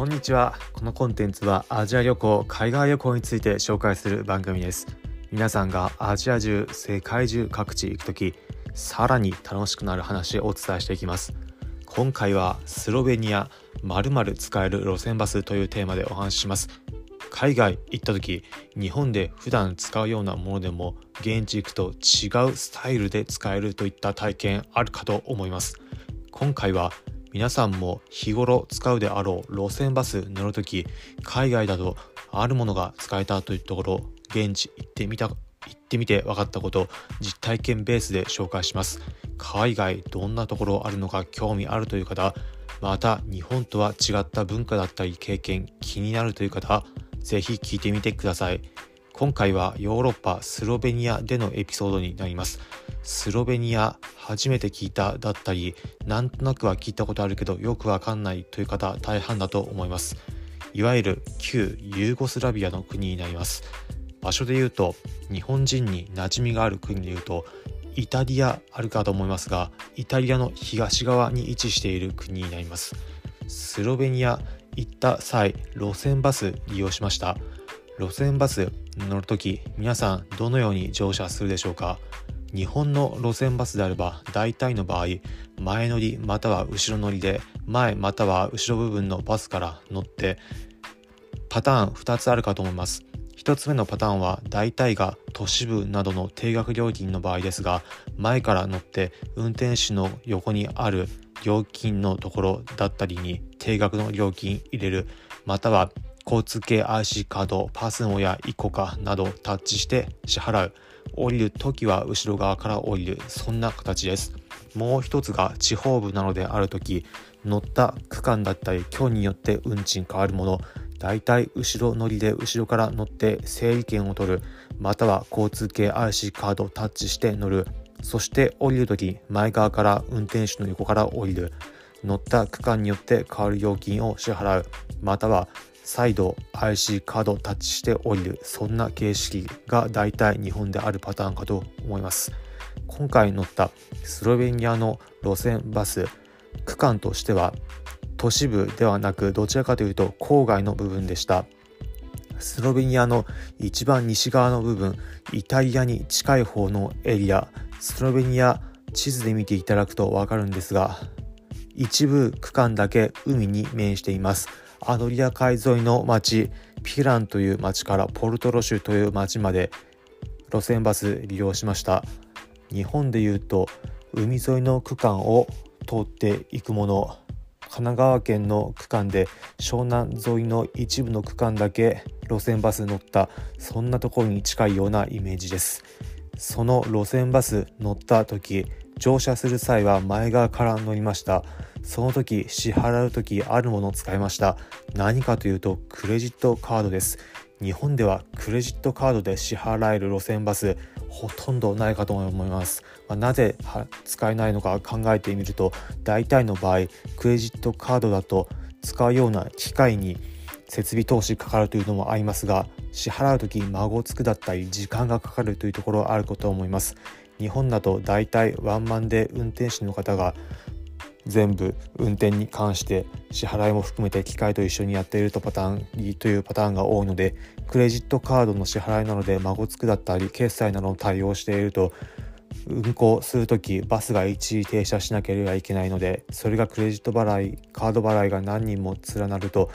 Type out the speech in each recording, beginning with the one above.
こんにちは。このコンテンツはアジア旅行海外旅行について紹介する番組です。皆さんがアジア中世界中各地行く時さらに楽しくなる話をお伝えしていきます。今回はスロベニア〇〇使える路線バスというテーマでお話しします。海外行った時日本で普段使うようなものでも現地行くと違うスタイルで使えるといった体験あるかと思います。今回は皆さんも日頃使うであろう路線バス乗るとき海外だとあるものが使えたというところ現地行ってみた行ってみて分かったこと実体験ベースで紹介します。海外どんなところあるのか興味あるという方また日本とは違った文化だったり経験気になるという方ぜひ聞いてみてください。今回はヨーロッパスロベニアでのエピソードになります。スロベニア初めて聞いただったりなんとなくは聞いたことあるけどよくわかんないという方大半だと思います。いわゆる旧ユーゴスラビアの国になります。場所で言うと日本人に馴染みがある国で言うとイタリアあるかと思いますがイタリアの東側に位置している国になります。スロベニア行った際路線バス利用しました。路線バス乗るとき皆さんどのように乗車するでしょうか？日本の路線バスであれば大体の場合前乗りまたは後ろ乗りで前または後ろ部分のバスから乗ってパターン2つあるかと思います。1つ目のパターンは大体が都市部などの定額料金の場合ですが前から乗って運転手の横にある料金のところだったりに定額の料金入れるまたは交通系 IC カードパスモやイコカなどタッチして支払う。降りる時は後ろ側から降りる。そんな形です。もう一つが地方部なのである時乗った区間だったり距離によって運賃変わるもの。だいたい後ろ乗りで後ろから乗って整理券を取る。または交通系 IC カードをタッチして乗る。そして降りる時前側から運転手の横から降りる。乗った区間によって変わる料金を支払う。または再度 IC カードタッチして降りる。そんな形式が大体日本であるパターンかと思います。今回乗ったスロベニアの路線バス区間としては都市部ではなくどちらかというと郊外の部分でした。スロベニアの一番西側の部分イタリアに近い方のエリアスロベニア地図で見ていただくと分かるんですが一部区間だけ海に面しています。アドリア海沿いの町ピランという町からポルトロシュという町まで路線バス利用しました。日本でいうと海沿いの区間を通っていくもの神奈川県の区間で湘南沿いの一部の区間だけ路線バス乗ったそんなところに近いようなイメージです。その路線バス乗った時乗車する際は前側から乗りました。その時支払う時あるものを使いました。何かというとクレジットカードです。日本ではクレジットカードで支払える路線バスほとんどないかと思います、まあ、なぜ使えないのか考えてみると大体の場合クレジットカードだと使うような機械に設備投資かかるというのもありますが支払う時孫つくだったり時間がかかるというところはあるかと思います。日本だと大体ワンマンで運転手の方が全部運転に関して支払いも含めて機械と一緒にやっているとパターンというパターンが多いのでクレジットカードの支払いなので孫つくだったり決済などの対応していると運行する時バスが一時停車しなければいけないのでそれがクレジット払いカード払いが何人も連なると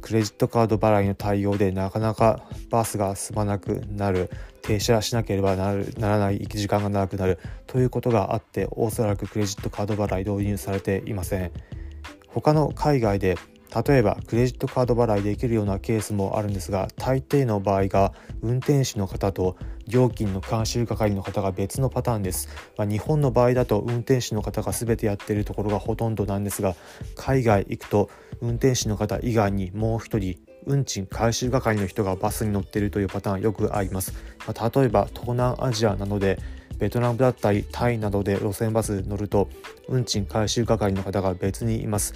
クレジットカード払いの対応でなかなかバスが進まなくなる停車しなければならない時間が長くなるということがあっておそらくクレジットカード払い導入されていません。他の海外で例えばクレジットカード払いできるようなケースもあるんですが大抵の場合が運転手の方と料金の監修係の方が別のパターンです、まあ、日本の場合だと運転手の方が全てやっているところがほとんどなんですが海外行くと運転手の方以外にもう一人運賃回収係の人がバスに乗っているというパターンよくあります、まあ、例えば東南アジアなどでベトナムだったりタイなどで路線バス乗ると運賃回収係の方が別にいます。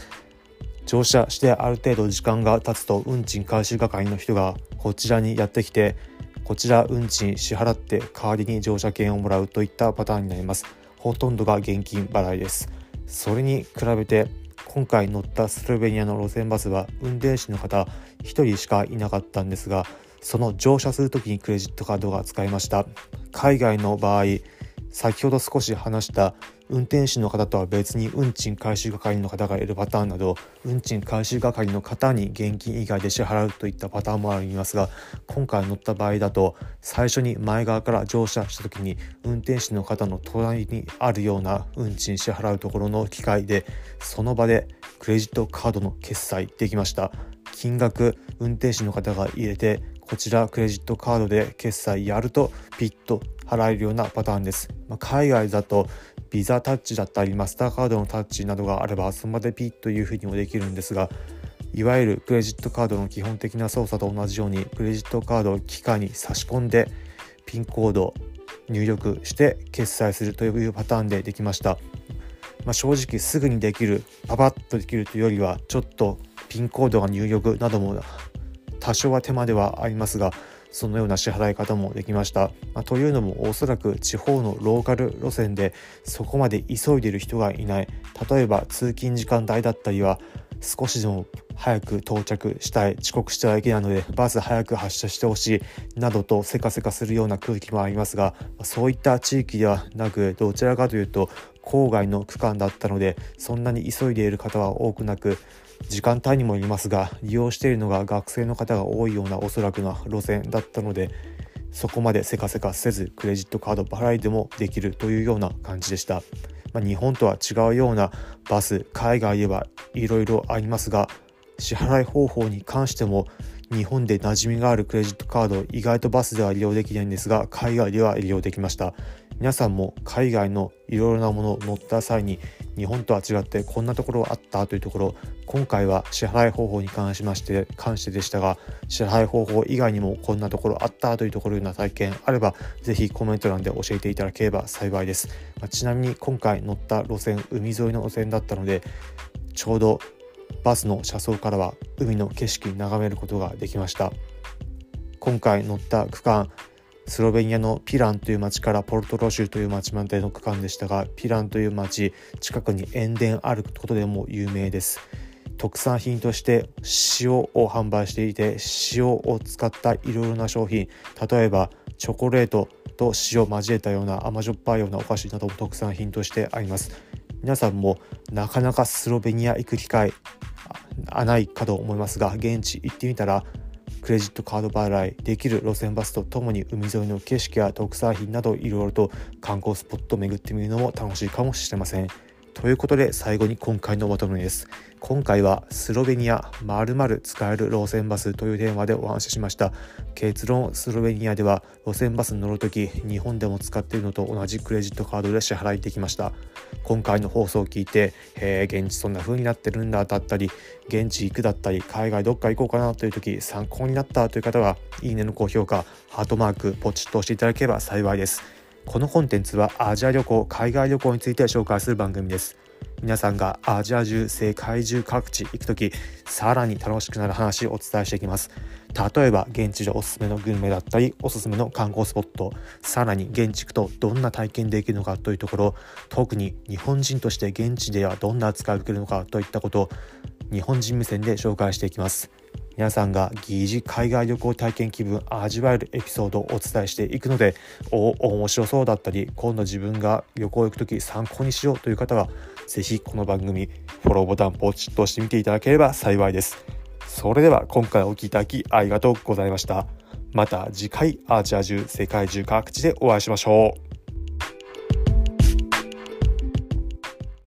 乗車してある程度時間が経つと運賃回収係の人がこちらにやってきてこちら運賃支払って代わりに乗車券をもらうといったパターンになります。ほとんどが現金払いです。それに比べて今回乗ったスロベニアの路線バスは運転手の方1人しかいなかったんですがその乗車する時にクレジットカードが使えました。海外の場合先ほど少し話した運転手の方とは別に運賃回収係の方がいるパターンなど運賃回収係の方に現金以外で支払うといったパターンもありますが今回乗った場合だと最初に前側から乗車した時に運転手の方の隣にあるような運賃支払うところの機械でその場でクレジットカードの決済できました。金額運転手の方が入れてこちらクレジットカードで決済やるとピッと払えるようなパターンです、まあ、海外だとビザタッチだったりマスターカードのタッチなどがあればその場でピッというふうにもできるんですがいわゆるクレジットカードの基本的な操作と同じようにクレジットカードを機械に差し込んでピンコード入力して決済するというパターンでできました、まあ、正直すぐにできるパパッとできるというよりはちょっとピンコードが入力なども多少は手間ではありますがそのような支払い方もできました。まあ、というのもおそらく地方のローカル路線でそこまで急いでいる人がいない例えば通勤時間帯だったりは少しでも早く到着したい遅刻してはいけないのでバス早く発車してほしいなどとせかせかするような空気もありますがそういった地域ではなくどちらかというと郊外の区間だったのでそんなに急いでいる方は多くなく時間帯にもよりますが利用しているのが学生の方が多いようなおそらくな路線だったのでそこまでせかせかせずクレジットカード払いでもできるというような感じでした、まあ、日本とは違うようなバス海外ではいろいろありますが支払い方法に関しても日本で馴染みがあるクレジットカード意外とバスでは利用できないんですが海外では利用できました。皆さんも海外のいろいろなものを乗った際に日本とは違ってこんなところあったというところ今回は支払い方法に関しまして関してでしたが支払い方法以外にもこんなところあったというところような体験あればぜひコメント欄で教えていただければ幸いです、まあ、ちなみに今回乗った路線海沿いの路線だったのでちょうどバスの車窓からは海の景色眺めることができました。今回乗った区間スロベニアのピランという町からポルトロシュという町までの区間でしたがピランという町近くに塩田あることでも有名です。特産品として塩を販売していて塩を使ったいろいろな商品例えばチョコレートと塩を交えたような甘じょっぱいようなお菓子なども特産品としてあります皆さんもなかなかスロベニア行く機会ないかと思いますが現地行ってみたらクレジットカード払いできる路線バスとともに海沿いの景色や特産品などいろいろと観光スポットを巡ってみるのも楽しいかもしれません。ということで最後に今回のまとめです。今回はスロベニアまるまる使える路線バスというテーマでお話ししました。結論スロベニアでは路線バスに乗るとき日本でも使っているのと同じクレジットカードで支払いできました。今回の放送を聞いて、え、現地そんな風になってるんだだったり現地行くだったり海外どっか行こうかなという時参考になったという方はいいねの高評価ハートマークポチッと押していただければ幸いです。このコンテンツはアジア旅行海外旅行について紹介する番組です。皆さんがアジア中世界中各地行く時さらに楽しくなる話をお伝えしていきます。例えば現地でおすすめのグルメだったりおすすめの観光スポットさらに現地行くとどんな体験できるのかというところ特に日本人として現地ではどんな扱いを受けるのかといったことを日本人目線で紹介していきます。皆さんが疑似海外旅行体験気分味わえるエピソードをお伝えしていくのでお面白そうだったり今度自分が旅行行く時参考にしようという方は是非この番組フォローボタンポチッと押してみていただければ幸いです。それでは今回お聴きいただきありがとうございました。また次回アジア中世界中各地でお会いしましょう。